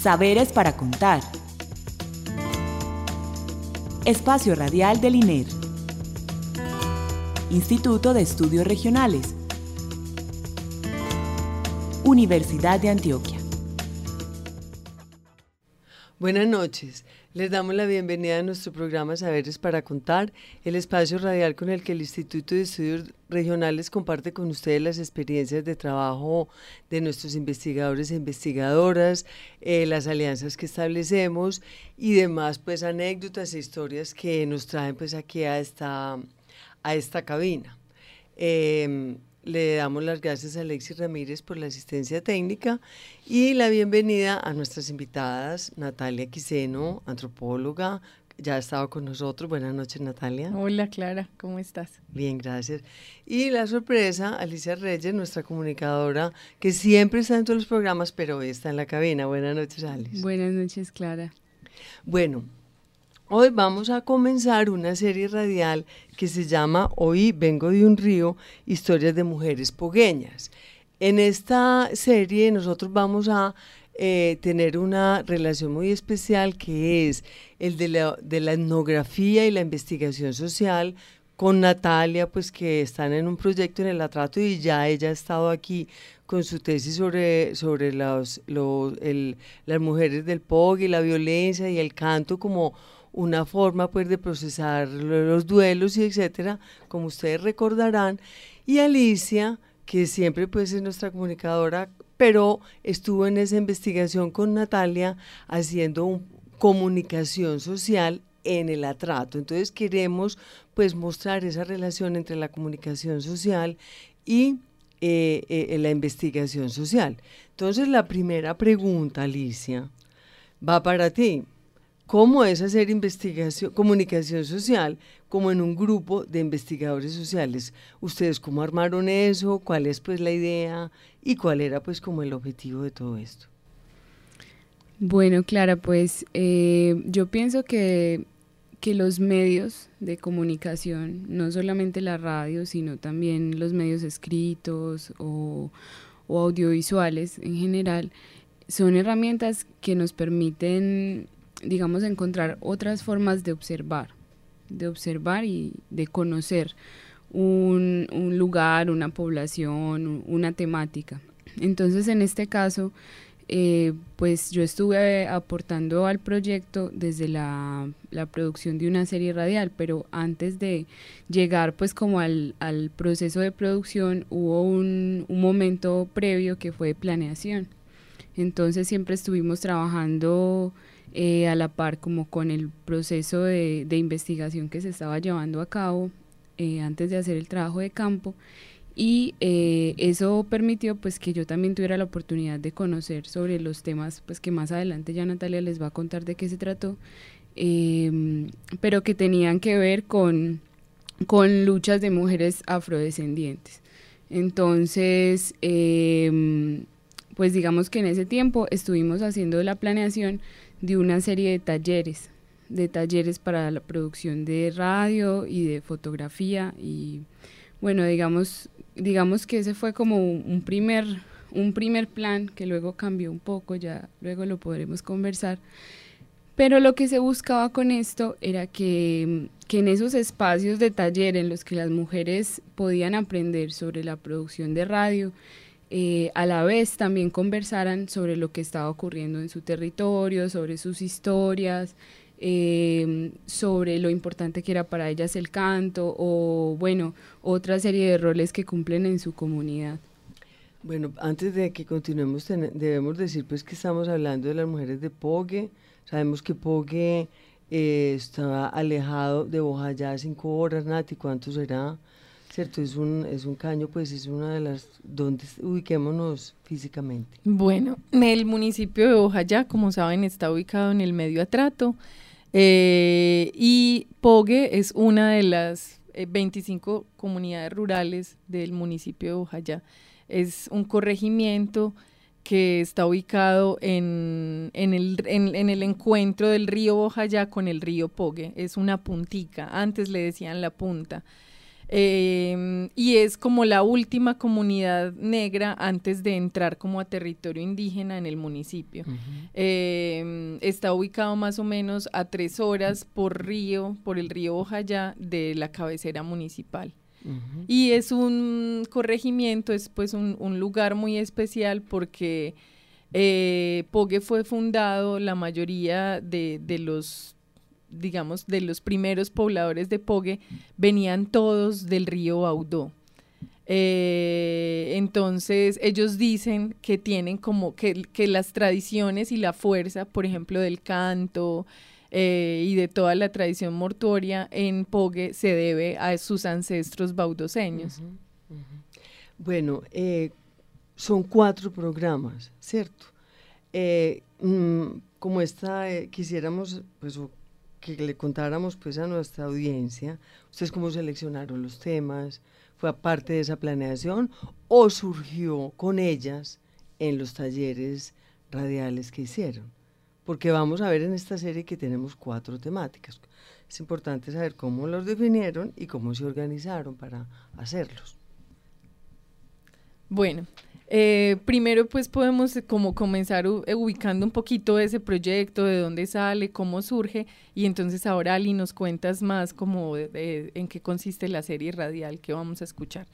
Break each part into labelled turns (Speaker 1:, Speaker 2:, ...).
Speaker 1: Saberes para contar. Espacio Radial del INER. Instituto de Estudios Regionales. Universidad de Antioquia.
Speaker 2: Buenas noches. Les damos la bienvenida a nuestro programa Saberes para Contar, el espacio radial con el que el Instituto de Estudios Regionales comparte con ustedes las experiencias de trabajo de nuestros investigadores e investigadoras, eh, las alianzas que establecemos y demás pues anécdotas e historias que nos traen pues aquí a esta, a esta cabina. Em, le damos las gracias a Alexis Ramírez por la asistencia técnica y la bienvenida a nuestras invitadas, Natalia Quiseno, antropóloga, ya ha estado con nosotros. Buenas noches, Natalia.
Speaker 3: Hola, Clara, ¿cómo estás?
Speaker 2: Bien, gracias. Y la sorpresa, Alicia Reyes, nuestra comunicadora, que siempre está en todos los programas, pero hoy está en la cabina. Buenas noches, Alice.
Speaker 3: Buenas noches, Clara.
Speaker 2: Bueno, Hoy vamos a comenzar una serie radial que se llama Hoy vengo de un río, historias de mujeres pogueñas. En esta serie nosotros vamos a eh, tener una relación muy especial que es el de la, etnografía y la investigación social con Natalia, pues que están en un proyecto en el atrato y ya ella ha estado aquí con su tesis sobre, sobre los, las mujeres del POG y la violencia y el canto como una forma pues de procesar los duelos y etcétera, como ustedes recordarán. Y Alicia, que siempre pues es nuestra comunicadora, pero estuvo en esa investigación con Natalia haciendo comunicación social en el atrato. Entonces queremos pues mostrar esa relación entre la comunicación social y eh, eh, la investigación social. Entonces la primera pregunta, Alicia, va para ti. ¿Cómo es hacer investigación, comunicación social como en un grupo de investigadores sociales? ¿Ustedes cómo armaron eso? ¿Cuál es pues la idea? ¿Y cuál era pues como el objetivo de todo esto?
Speaker 3: Bueno, Clara, pues eh, yo pienso que, que los medios de comunicación, no solamente la radio, sino también los medios escritos o, o audiovisuales en general, son herramientas que nos permiten digamos, encontrar otras formas de observar, de observar y de conocer un, lugar, una población, una temática. Entonces, en este caso, eh, pues yo estuve aportando al proyecto desde la, producción de una serie radial, pero antes de llegar pues como al, proceso de producción hubo un, un, momento previo que fue planeación. Entonces siempre estuvimos trabajando eh, a la par como con el proceso de, investigación que se estaba llevando a cabo eh, antes de hacer el trabajo de campo. Y eh, eso permitió pues que yo también tuviera la oportunidad de conocer sobre los temas pues que más adelante ya Natalia les va a contar de qué se trató em, pero que tenían que ver con, con luchas de mujeres afrodescendientes. Entonces em, pues digamos que en ese tiempo estuvimos haciendo la planeación de una serie de talleres, de talleres para la producción de radio y de fotografía y bueno, digamos, digamos que ese fue como un primer, un primer plan que luego cambió un poco, ya luego lo podremos conversar. Pero lo que se buscaba con esto era que, que en esos espacios de taller en los que las mujeres podían aprender sobre la producción de radio, eh, a la vez también conversaran sobre lo que estaba ocurriendo en su territorio, sobre sus historias, em, sobre lo importante que era para ellas el canto o, bueno, otra serie de roles que cumplen en su comunidad.
Speaker 2: Bueno, antes de que continuemos, debemos decir pues que estamos hablando de las mujeres de Pogue. Sabemos que Pogue eh, está alejado de Bojayá cinco horas, Nati, ¿cuánto será? Cierto, es un, es un caño, pues es una de las, donde ubiquémonos físicamente.
Speaker 4: Bueno, el municipio de Ojayá, como saben, está ubicado en el medio atrato eh, y Pogue es una de las 25 eh, comunidades rurales del municipio de Ojayá. Es un corregimiento que está ubicado en, en, el, en, el encuentro del río Ojayá con el río Pogue. Es una puntica, antes le decían la punta. Em, y es como la última comunidad negra antes de entrar como a territorio indígena en el municipio. Em, está ubicado más o menos a tres horas por río, por el río Ojayá de la cabecera municipal. Y es un corregimiento, es pues un, lugar muy especial porque eh, Pogue fue fundado, la mayoría de, de los digamos, de los primeros pobladores de Pogue, venían todos del río Audó. Eh, entonces ellos dicen que tienen como que, las tradiciones y la fuerza, por ejemplo, del canto eh, y de toda la tradición mortuoria en Pogue se debe a sus ancestros baudoseños.
Speaker 2: Bueno, eh, son cuatro programas, ¿cierto? Mm, como esta, quisiéramos, pues, que le contáramos pues a nuestra audiencia, ustedes cómo seleccionaron los temas, fue aparte de esa planeación o surgió con ellas en los talleres radiales que hicieron. Porque vamos a ver en esta serie que tenemos cuatro temáticas. Es importante saber cómo los definieron y cómo se organizaron para hacerlos.
Speaker 4: Bueno, eh, primero, pues podemos eh, como comenzar eh, ubicando un poquito ese proyecto, de dónde sale, cómo surge, y entonces ahora Ali nos cuentas más como en qué consiste la serie radial que vamos a escuchar.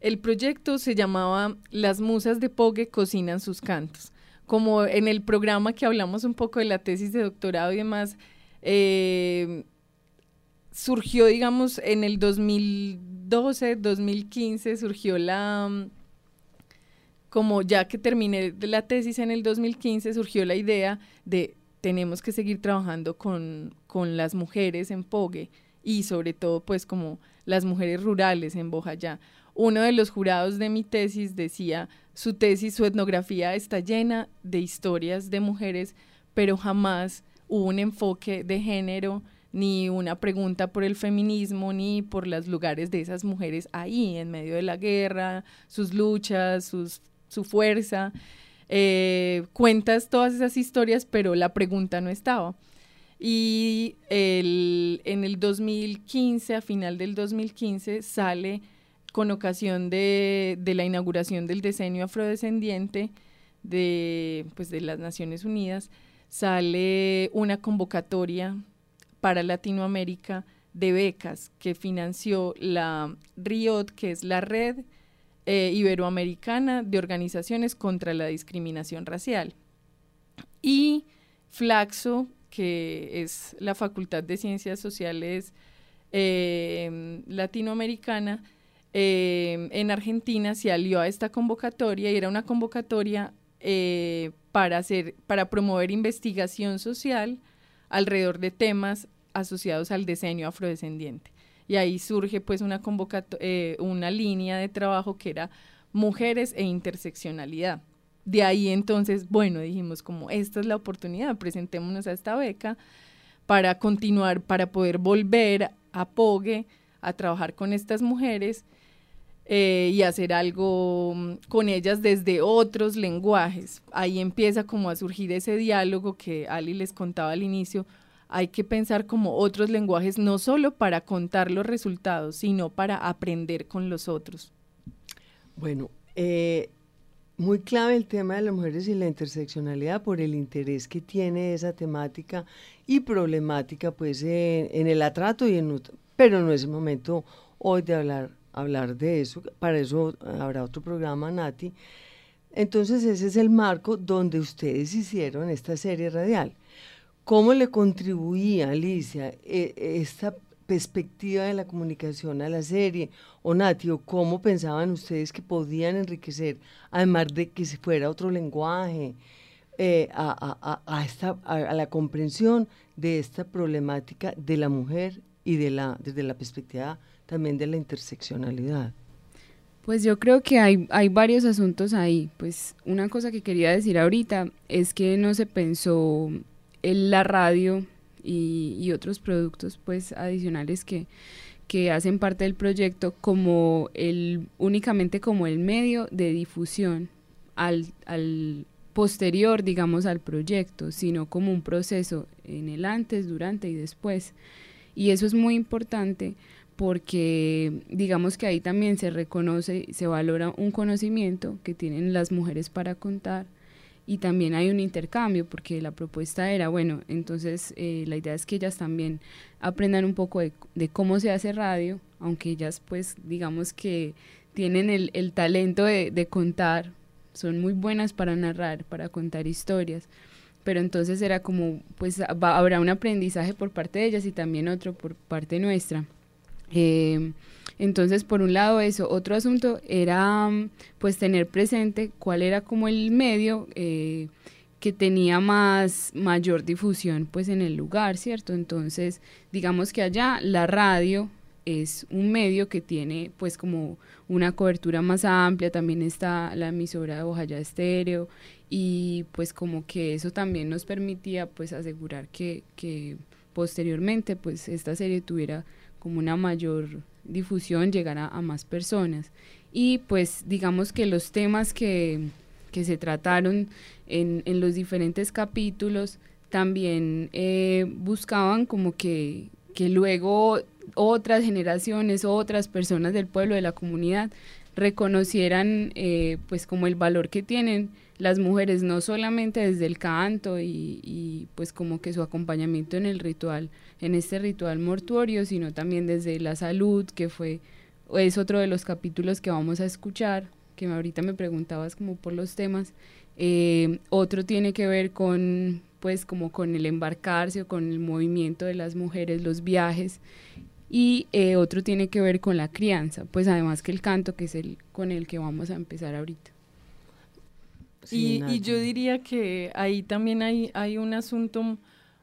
Speaker 4: El proyecto se llamaba Las musas de Pogue cocinan sus cantos. Como en el programa que hablamos un poco de la tesis de doctorado y demás, surgió, digamos, en el 2012, 2015, surgió la como ya que terminé la tesis en el 2015, surgió la idea de tenemos que seguir trabajando con, las mujeres en Pogue y sobre todo pues como las mujeres rurales en Bojayá. Uno de los jurados de mi tesis decía, su tesis, su etnografía está llena de historias de mujeres, pero jamás hubo un enfoque de género, ni una pregunta por el feminismo, ni por los lugares de esas mujeres ahí, en medio de la guerra, sus luchas, sus su fuerza. Eh, cuentas todas esas historias, pero la pregunta no estaba. Y en el 2015, a final del 2015, sale con ocasión de, la inauguración del diseño afrodescendiente de, pues, de las Naciones Unidas, sale una convocatoria para Latinoamérica de becas que financió la RIOT, que es la red eh, Iberoamericana de Organizaciones contra la Discriminación Racial. Y Flaxo, que es la Facultad de Ciencias Sociales eh, Latinoamericana, eh, en Argentina se alió a esta convocatoria y era una convocatoria para, hacer, para promover investigación social alrededor de temas asociados al diseño afrodescendiente y ahí surge pues una, eh, una línea de trabajo que era mujeres e interseccionalidad. De ahí entonces, bueno, dijimos como esta es la oportunidad, presentémonos a esta beca para continuar, para poder volver a Pogue a trabajar con estas mujeres eh, y hacer algo mm, con ellas desde otros lenguajes. Ahí empieza como a surgir ese diálogo que Ali les contaba al inicio, hay que pensar como otros lenguajes, no solo para contar los resultados, sino para aprender con los otros.
Speaker 2: Bueno, eh, muy clave el tema de las mujeres y la interseccionalidad por el interés que tiene esa temática y problemática pues en, el atrato y en pero no es el momento hoy de hablar hablar de eso para eso habrá otro programa Nati. Entonces ese es el marco donde ustedes hicieron esta serie radial ¿Cómo le contribuía, Alicia, e, esta perspectiva de la comunicación a la serie? O Nati, cómo pensaban ustedes que podían enriquecer, además de que se fuera otro lenguaje, eh, a, esta, a, la comprensión de esta problemática de la mujer y de la, desde la perspectiva también de la interseccionalidad?
Speaker 3: Pues yo creo que hay, hay varios asuntos ahí. Pues una cosa que quería decir ahorita es que no se pensó la radio y, otros productos pues adicionales que, que hacen parte del proyecto como el únicamente como el medio de difusión al, al posterior, digamos, al proyecto, sino como un proceso en el antes, durante y después. Y eso es muy importante porque digamos que ahí también se reconoce, se valora un conocimiento que tienen las mujeres para contar y también hay un intercambio porque la propuesta era, bueno, entonces eh, la idea es que ellas también aprendan un poco de, cómo se hace radio, aunque ellas pues digamos que tienen el, el talento de, de, contar, son muy buenas para narrar, para contar historias, pero entonces era como, pues habrá un aprendizaje por parte de ellas y también otro por parte nuestra. Eh, entonces, por un lado eso, otro asunto era pues tener presente cuál era como el medio eh, que tenía más mayor difusión pues en el lugar, ¿cierto? Entonces, digamos que allá la radio es un medio que tiene pues como una cobertura más amplia, también está la emisora de Bojaya Estéreo y pues como que eso también nos permitía pues asegurar que, que posteriormente pues esta serie tuviera como una mayor difusión, llegar a, más personas. Y pues digamos que los temas que, se trataron en, en, los diferentes capítulos también eh, buscaban como que, que luego otras generaciones, otras personas del pueblo, de la comunidad, reconocieran eh, pues como el valor que tienen las mujeres, no solamente desde el canto y, y, pues como que su acompañamiento en el ritual, en este ritual mortuorio, sino también desde la salud, que fue, es otro de los capítulos que vamos a escuchar, que ahorita me preguntabas como por los temas, eh, otro tiene que ver con pues como con el embarcarse o con el movimiento de las mujeres, los viajes, y eh, otro tiene que ver con la crianza, pues además que el canto, que es el con el que vamos a empezar ahorita
Speaker 4: y, yo diría que ahí también hay, hay un asunto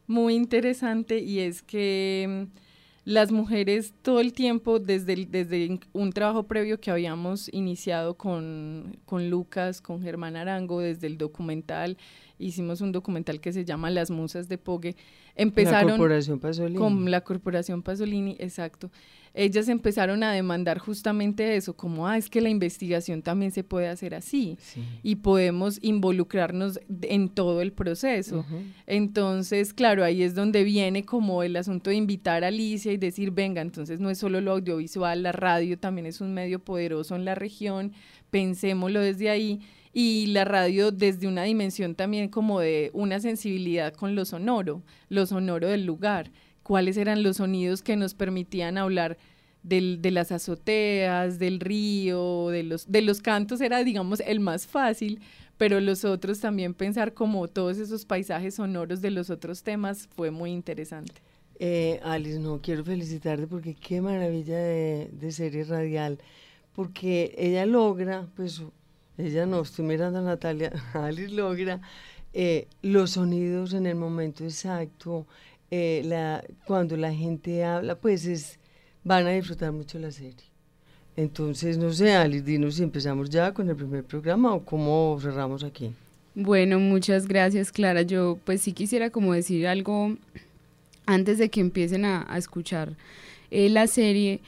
Speaker 4: muy interesante y es que mm, las mujeres todo el tiempo, desde, desde un trabajo previo que habíamos iniciado con, con Lucas, con Germán Arango, desde el documental, hicimos un documental que se llama Las Musas de Pogue, empezaron...
Speaker 2: La Corporación Pasolini.
Speaker 4: Con la Corporación Pasolini, exacto. Ellas empezaron a demandar justamente eso, como, ah, es que la investigación también se puede hacer así y podemos involucrarnos en todo el proceso. Entonces, claro, ahí es donde viene como el asunto de invitar a Alicia y decir, venga, entonces no es solo lo audiovisual, la radio también es un medio poderoso en la región, pensémoslo desde ahí y la radio desde una dimensión también como de una sensibilidad con lo sonoro, lo sonoro del lugar cuáles eran los sonidos que nos permitían hablar del, de las azoteas, del río, de los, de los cantos era, digamos, el más fácil, pero los otros también pensar como todos esos paisajes sonoros de los otros temas fue muy interesante.
Speaker 2: Eh, Alice, no, quiero felicitarte porque qué maravilla de, de serie radial, porque ella logra, pues, ella no, estoy mirando a Natalia, Alice logra eh, los sonidos en el momento exacto, eh, la, cuando la gente habla, pues es, van a disfrutar mucho la serie. Entonces, no sé, Alice, dinos si empezamos ya con el primer programa o cómo cerramos aquí.
Speaker 3: Bueno, muchas gracias, Clara. Yo pues sí quisiera como decir algo antes de que empiecen a, escuchar eh, la serie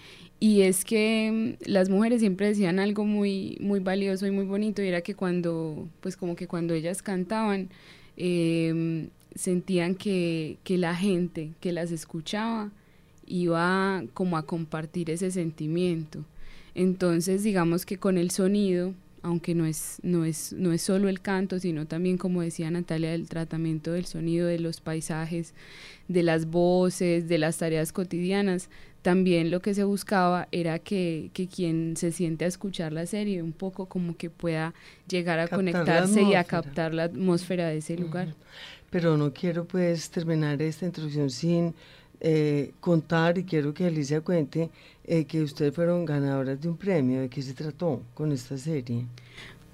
Speaker 3: y es que mm, las mujeres siempre decían algo muy muy valioso y muy bonito y era que cuando pues como que cuando ellas cantaban eh, sentían que, que la gente que las escuchaba iba como a compartir ese sentimiento. Entonces, digamos que con el sonido, aunque no es, no es, no es solo el canto, sino también, como decía Natalia, el tratamiento del sonido, de los paisajes, de las voces, de las tareas cotidianas, también lo que se buscaba era que, que quien se siente a escuchar la serie un poco como que pueda llegar a conectarse y a captar la atmósfera de ese lugar.
Speaker 2: Pero no quiero pues terminar esta introducción sin eh, contar y quiero que Alicia cuente eh, que ustedes fueron ganadoras de un premio, ¿de qué se trató con esta serie?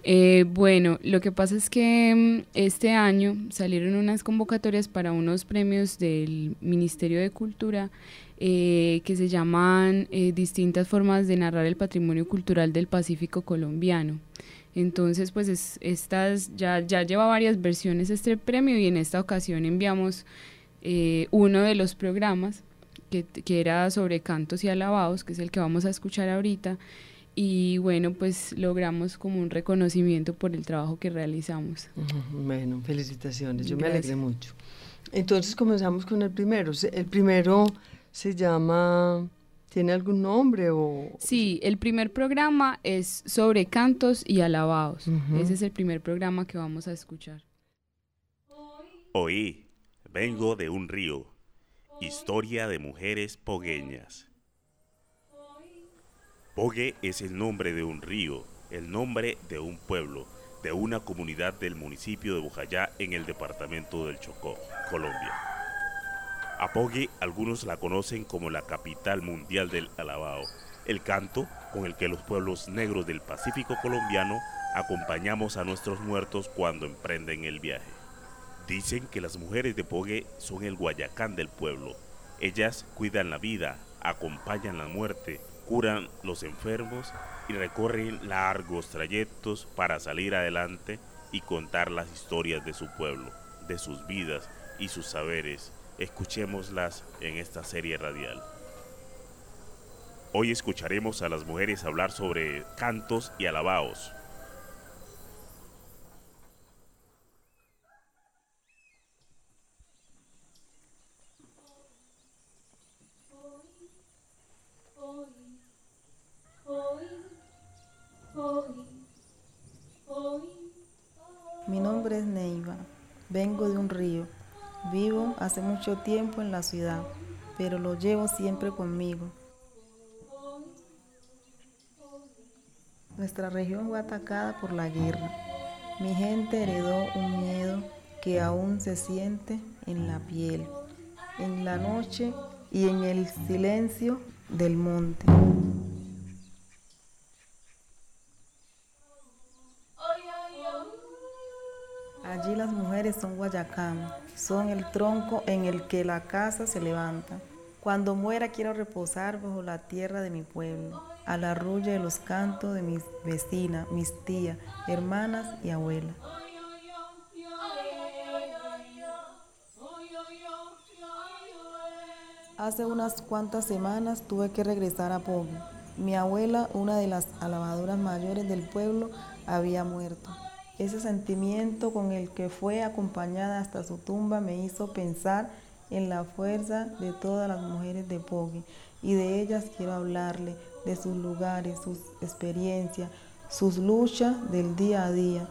Speaker 3: Eh, bueno, lo que pasa es que mm, este año salieron unas convocatorias para unos premios del Ministerio de Cultura que se llaman Distintas formas de narrar el patrimonio cultural del Pacífico colombiano. Entonces, pues estas ya, ya lleva varias versiones este premio y en esta ocasión enviamos eh, uno de los programas que, que, era sobre cantos y alabados, que es el que vamos a escuchar ahorita. Y bueno, pues logramos como un reconocimiento por el trabajo que realizamos.
Speaker 2: Bueno, felicitaciones, yo me alegré mucho. Entonces comenzamos con el primero. El primero se llama ¿Tiene algún nombre o...?
Speaker 3: Sí, el primer programa es sobre cantos y alabados. Ese es el primer programa que vamos a escuchar.
Speaker 5: Oí, vengo de un río, historia de mujeres pogueñas. Pogue es el nombre de un río, el nombre de un pueblo, de una comunidad del municipio de Bojayá en el departamento del Chocó, Colombia. Apogue, algunos la conocen como la capital mundial del alabao, el canto con el que los pueblos negros del Pacífico colombiano acompañamos a nuestros muertos cuando emprenden el viaje. Dicen que las mujeres de Pogue son el guayacán del pueblo. Ellas cuidan la vida, acompañan la muerte, curan los enfermos y recorren largos trayectos para salir adelante y contar las historias de su pueblo, de sus vidas y sus saberes escuchémoslas en esta serie radial. Hoy escucharemos a las mujeres hablar sobre cantos y alabaos.
Speaker 6: Mi nombre es Neiva, vengo de un río Vivo hace mucho tiempo en la ciudad, pero lo llevo siempre conmigo. Nuestra región fue atacada por la guerra. Mi gente heredó un miedo que aún se siente en la piel, en la noche y en el silencio del monte. Son guayacán, son el tronco en el que la casa se levanta. Cuando muera quiero reposar bajo la tierra de mi pueblo, a la de los cantos de mis vecinas, mis tías, hermanas y abuelas. Hace unas cuantas semanas tuve que regresar a Pogo. Mi abuela, una de las alabadoras mayores del pueblo, había muerto. Ese sentimiento con el que fue acompañada hasta su tumba me hizo pensar en la fuerza de todas las mujeres de Pogui y de ellas quiero hablarle, de sus lugares, sus experiencias, sus luchas del día a día.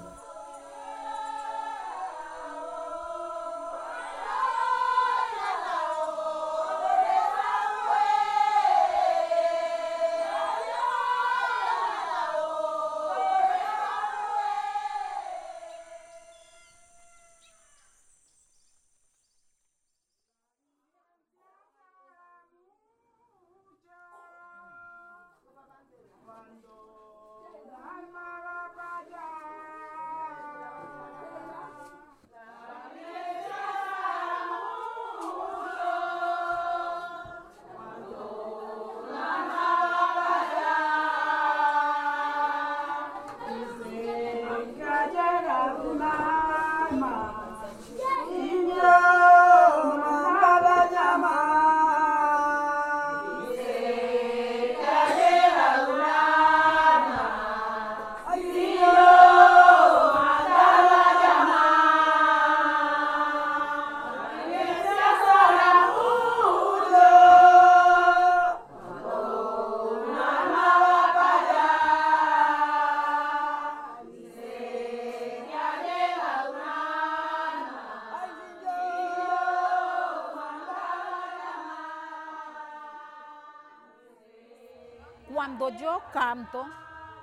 Speaker 7: Cuando yo canto,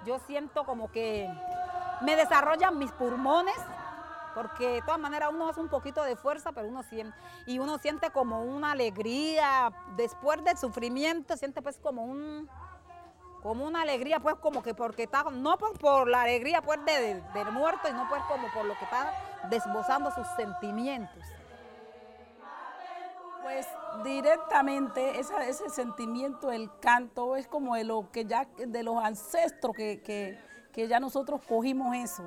Speaker 7: yo siento como que me desarrollan mis pulmones, porque de todas maneras uno hace un poquito de fuerza, pero uno siente, y uno siente como una alegría, después del sufrimiento, siente pues como un, como una alegría, pues como que porque está, no por, la alegría pues de, del muerto, sino pues como por lo que está desbozando sus sentimientos.
Speaker 8: Directamente ese sentimiento, el canto, es como de lo que ya de los ancestros que, ya nosotros cogimos eso.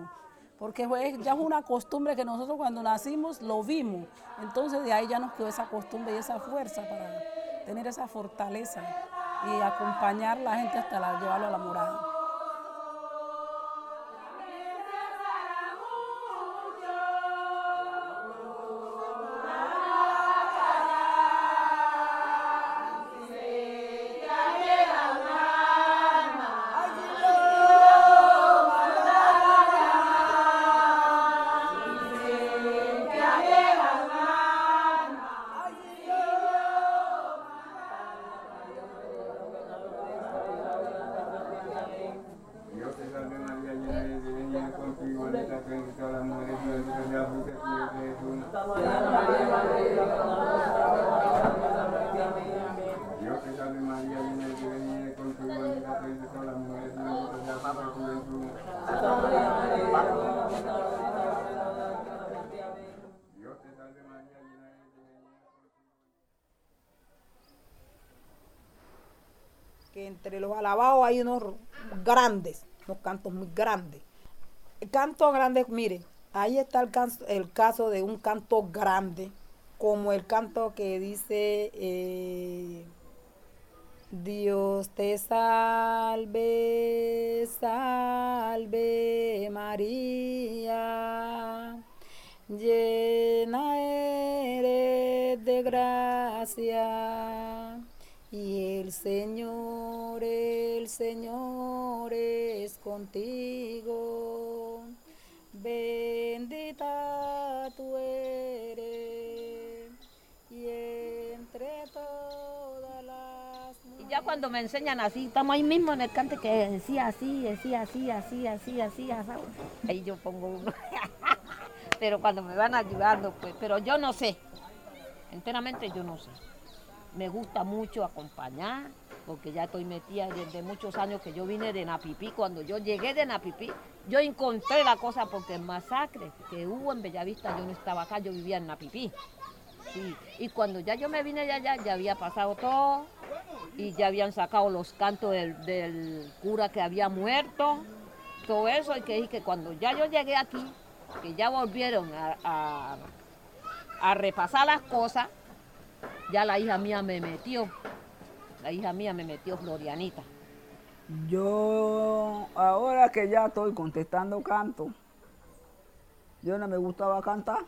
Speaker 8: Porque ya es una costumbre que nosotros cuando nacimos lo vimos. Entonces de ahí ya nos quedó esa costumbre y esa fuerza para tener esa fortaleza y acompañar a la gente hasta la, llevarlo a la morada.
Speaker 7: Hay unos grandes, unos cantos muy grandes. El canto grande, mire, ahí está el, el caso de un canto grande, como el canto que dice, eh, Dios te salve, salve María, llena eres de gracia. Y el Señor, el Señor es contigo. Bendita tú eres y entre todas las
Speaker 9: Y ya cuando me enseñan así, estamos ahí mismo en el cante que decía así, decía así, así, así, así, así. Ahí yo pongo uno. pero cuando me van ayudando, pues, pero yo no sé. Enteramente yo no sé. Me gusta mucho acompañar, porque ya estoy metida desde muchos años que yo vine de Napipí. Cuando yo llegué de Napipí, yo encontré la cosa porque el masacre que hubo en Bellavista, yo no estaba acá, yo vivía en Napipí. Y cuando ya yo me vine de allá, ya había pasado todo y ya habían sacado los cantos del, del cura que había muerto, todo eso, y que, y que cuando ya yo llegué aquí, que ya volvieron a, a- a repasar las cosas, ya la hija mía me metió, la hija mía me metió Florianita.
Speaker 10: Yo, ahora que ya estoy contestando canto, yo no me gustaba cantar.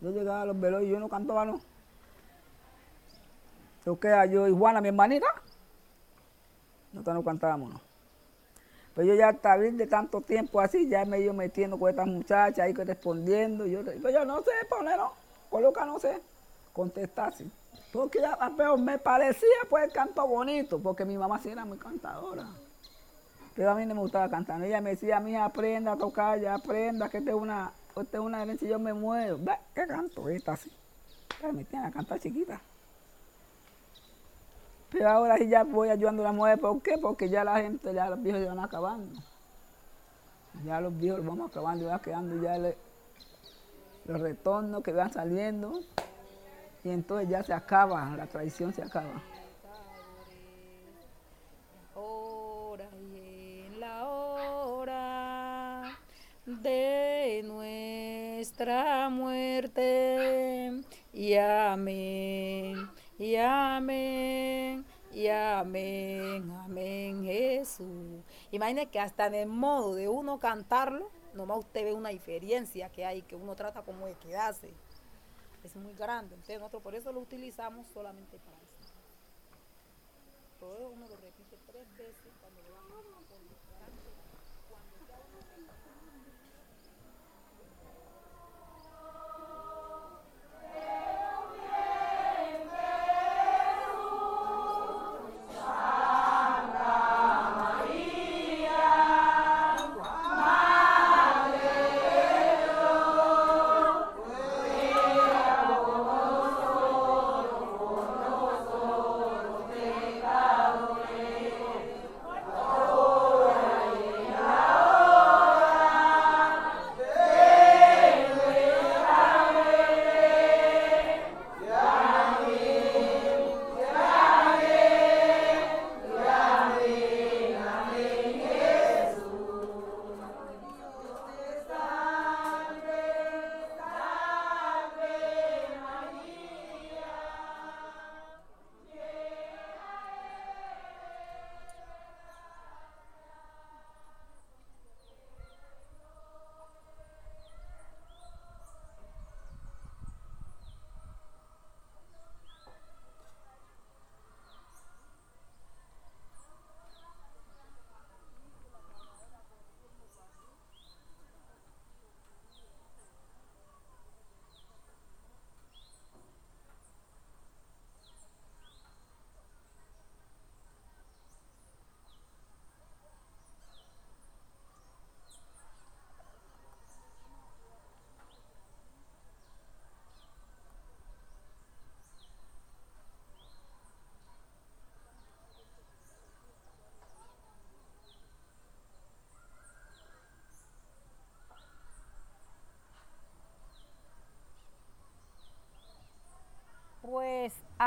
Speaker 10: Yo llegaba a los velos y yo no cantaba, no. Yo queda yo y Juana, mi hermanita, nosotros no cantábamos, no. Pero yo ya estaba de tanto tiempo así, ya me iba metiendo con estas muchachas ahí respondiendo. Yo, pero yo no sé poner, no, coloca, no sé, contestar, sí. Porque ya, pero me parecía pues el canto bonito, porque mi mamá sí era muy cantadora. Pero a mí no me gustaba cantar. Ella me decía, mí aprenda a tocar, ya aprenda, que esta es una, esta es una herencia y yo me muevo. Ve, ¿Qué canto esta así? Me tienen a cantar chiquita. Pero ahora sí ya voy ayudando a las mujeres. ¿Por qué? Porque ya la gente, ya los viejos se van acabando. Ya los viejos los vamos acabando, ya quedando ya le- los retornos que van saliendo. Y entonces ya se acaba, la tradición se acaba.
Speaker 7: hora y en la hora de nuestra muerte. Y amén, y amén, y amén, amén, Jesús. Imagine que hasta en el modo de uno cantarlo, nomás usted ve una diferencia que hay, que uno trata como de quedarse. Es muy grande, entonces nosotros por eso lo utilizamos solamente para eso. Todo uno lo repite tres veces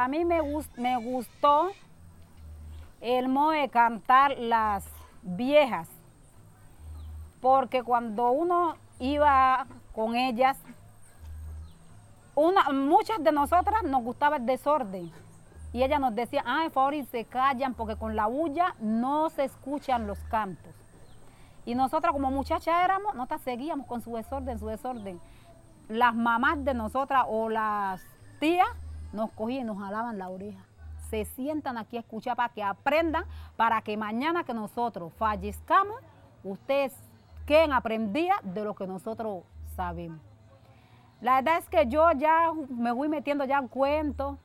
Speaker 7: a mí me, gus- me gustó el modo de cantar las viejas, porque cuando uno iba con ellas, una, muchas de nosotras nos gustaba el desorden. Y ella nos decía, ay, por favor, y se callan, porque con la bulla no se escuchan los cantos. Y nosotras como muchachas éramos, nosotras seguíamos con su desorden, su desorden. Las mamás de nosotras o las tías nos cogían y nos jalaban la oreja. Se sientan aquí a escuchar para que aprendan, para que mañana que nosotros fallezcamos, ustedes queden aprendidas de lo que nosotros sabemos. La verdad es que yo ya me voy metiendo ya en cuentos.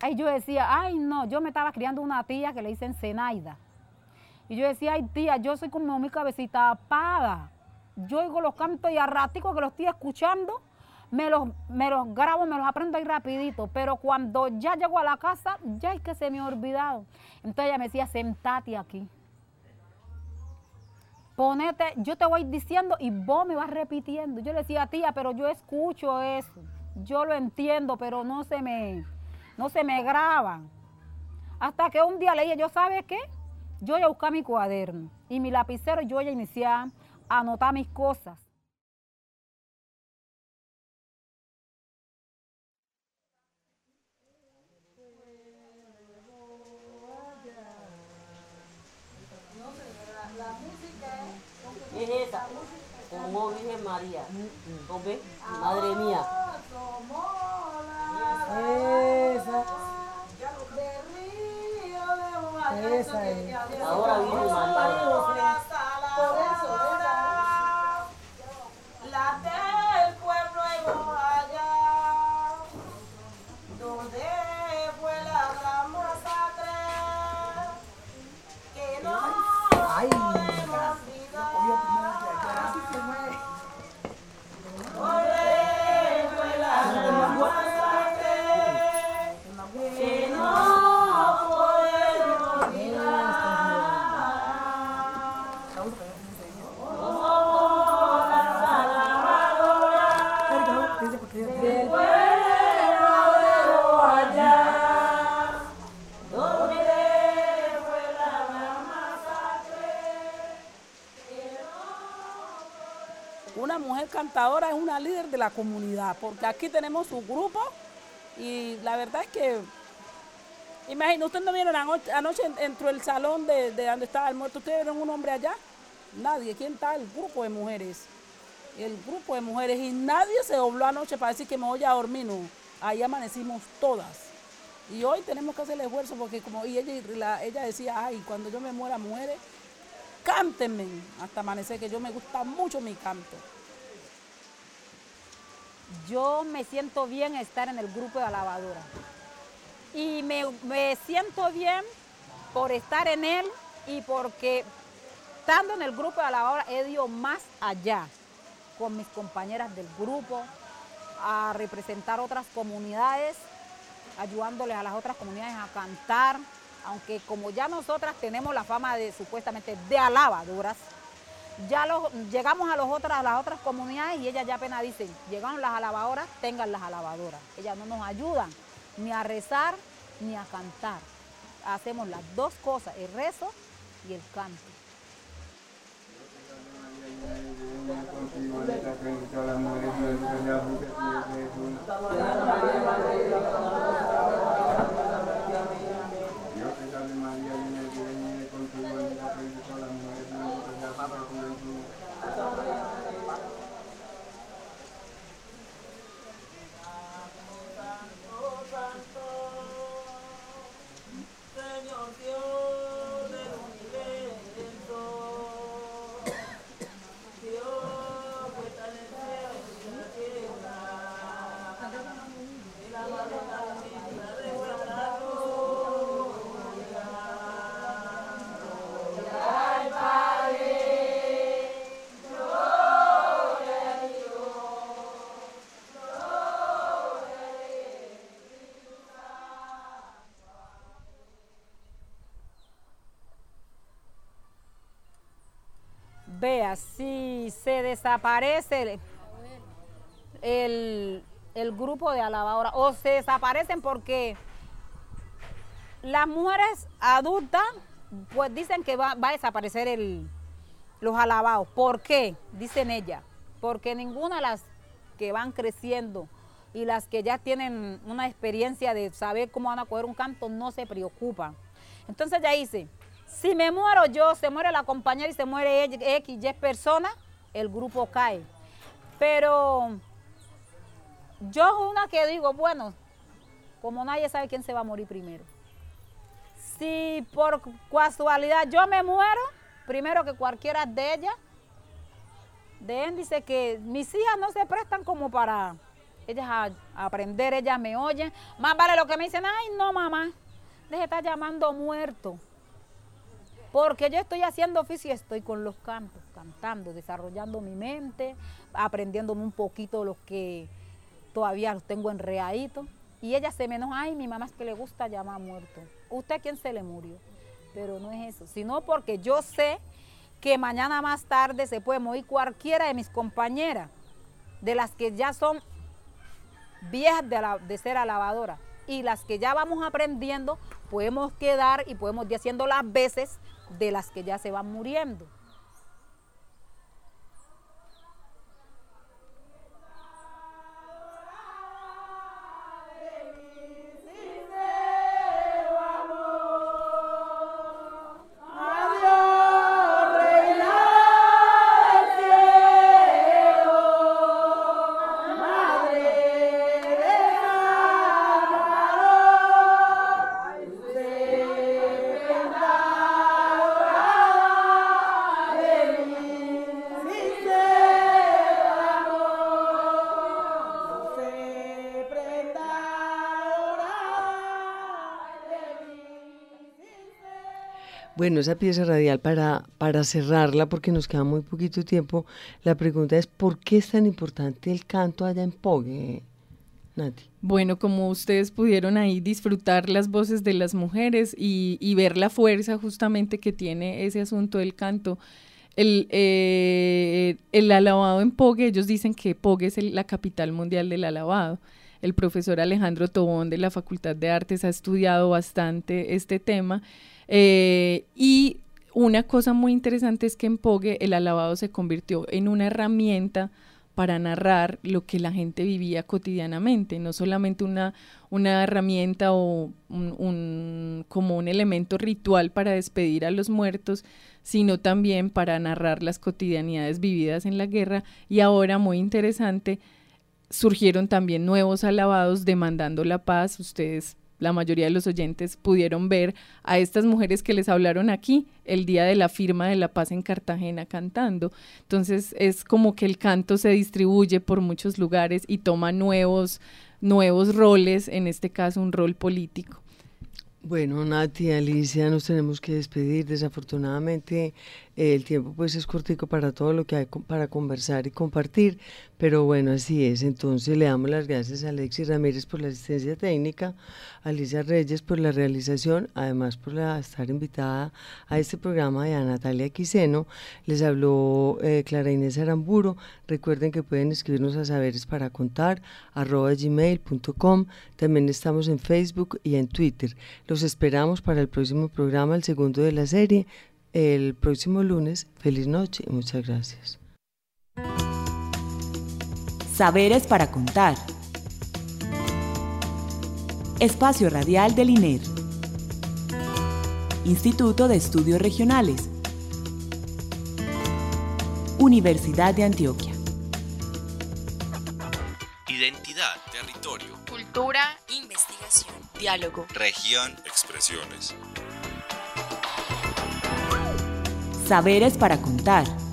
Speaker 7: Ay, yo decía, ay no, yo me estaba criando una tía que le dicen Zenaida. Y yo decía, ay tía, yo soy como mi cabecita apaga. Yo oigo los cantos y a ratico que los estoy escuchando, me los, me los grabo, me los aprendo ahí rapidito. Pero cuando ya llego a la casa, ya es que se me ha olvidado. Entonces ella me decía, sentate aquí. Ponete, yo te voy diciendo y vos me vas repitiendo. Yo le decía, tía, pero yo escucho eso. Yo lo entiendo, pero no se me, no se me graban. Hasta que un día le dije, yo sabe qué, yo voy a buscar mi cuaderno y mi lapicero yo voy a iniciar a anotar mis cosas.
Speaker 11: Es esa, como Virgen María. ¿No ves? Madre mía.
Speaker 12: Esa es.
Speaker 11: Ahora Virgen María.
Speaker 8: Mujer cantadora es una líder de la comunidad, porque aquí tenemos su grupo y la verdad es que, imagínate, ustedes no vieron anoche, anoche en- entró el salón de, de donde estaba el muerto, ¿ustedes vieron un hombre allá? Nadie, ¿quién está? El grupo de mujeres. El grupo de mujeres y nadie se dobló anoche para decir que me voy a dormir, no. Ahí amanecimos todas. Y hoy tenemos que hacer el esfuerzo porque como y ella, ella decía, ay, cuando yo me muera, mujeres, cántenme hasta amanecer, que yo me gusta mucho mi canto.
Speaker 7: Yo me siento bien estar en el grupo de alabadora. Y me, me siento bien por estar en él y porque estando en el grupo de alabadora he ido más allá con mis compañeras del grupo a representar otras comunidades, ayudándoles a las otras comunidades a cantar, aunque como ya nosotras tenemos la fama de supuestamente de alabadoras, ya los- llegamos a, los las otras comunidades y ellas ya apenas dicen, llegaron las alabadoras, tengan las alabadoras. Ellas no nos ayudan ni a rezar ni a cantar. Hacemos las dos cosas, el rezo y el canto. Desaparece el, el- grupo de alabadoras o se desaparecen porque las mujeres adultas pues dicen que va, va a desaparecer el, los alabados. ¿Por qué? Dicen ellas. Porque ninguna de las que van creciendo y las que ya tienen una experiencia de saber cómo van a coger un canto no se preocupan. Entonces ya dice, si me muero yo, se muere la compañera y se muere X, Y persona, el grupo cae. Pero yo una que digo, bueno, como nadie sabe quién se va a morir primero. Si por casualidad yo me muero, primero que cualquiera de ellas, de él dice que mis hijas no se prestan como para ellas a, aprender, ellas me oyen. Más vale lo que me dicen, ay no mamá, deje de estar llamando muerto. Porque yo estoy haciendo oficio estoy con los cantos, cantando, desarrollando mi mente, aprendiéndome un poquito lo que todavía los tengo enreadito. Y ella se me enoja, ay, mi mamá es que le gusta llamar muerto. ¿Usted quién se le murió? Pero no es eso, sino porque yo sé que mañana más tarde se puede morir cualquiera de mis compañeras, de las que ya son viejas de, de ser alabadoras y las que ya vamos aprendiendo, podemos quedar y podemos ir haciendo las veces de las que ya se van muriendo.
Speaker 2: Bueno, esa pieza radial para, para cerrarla, porque nos queda muy poquito tiempo, la pregunta es, ¿por qué es tan importante el canto allá en Pogue, Nati?
Speaker 4: Bueno, como ustedes pudieron ahí disfrutar las voces de las mujeres y, ver la fuerza justamente que tiene ese asunto del canto, el, eh, el alabado en Pogue, ellos dicen que Pogue es la capital mundial del alabado. El profesor Alejandro Tobón de la Facultad de Artes ha estudiado bastante este tema eh, y una cosa muy interesante es que en Pogue el alabado se convirtió en una herramienta para narrar lo que la gente vivía cotidianamente, no solamente una, una herramienta o como un elemento ritual para despedir a los muertos, sino también para narrar las cotidianidades vividas en la guerra. Y ahora, muy interesante, surgieron también nuevos alabados demandando la paz. Ustedes la mayoría de los oyentes pudieron ver a estas mujeres que les hablaron aquí el día de la firma de la paz en Cartagena cantando. Entonces es como que el canto se distribuye por muchos lugares y toma nuevos, nuevos roles, en este caso un rol político.
Speaker 2: Bueno, Nati, Alicia, nos tenemos que despedir. Desafortunadamente, el tiempo pues es cortico para todo lo que hay para conversar y compartir, pero bueno, así es. Entonces le damos las gracias a Alexis Ramírez por la asistencia técnica, a Alicia Reyes por la realización, además por la, estar invitada a este programa y a Natalia Quiseno. Les habló eh, Clara Inés Aramburo. Recuerden que pueden escribirnos a saberes para contar gmail.com. También estamos en Facebook y en Twitter. Los esperamos para el próximo programa, el segundo de la serie el próximo lunes. Feliz noche y muchas gracias.
Speaker 1: Saberes para contar. Espacio Radial del INER. Instituto de Estudios Regionales. Universidad de Antioquia.
Speaker 13: Identidad, territorio,
Speaker 14: cultura, investigación, diálogo,
Speaker 13: región, expresiones.
Speaker 1: Saberes para contar.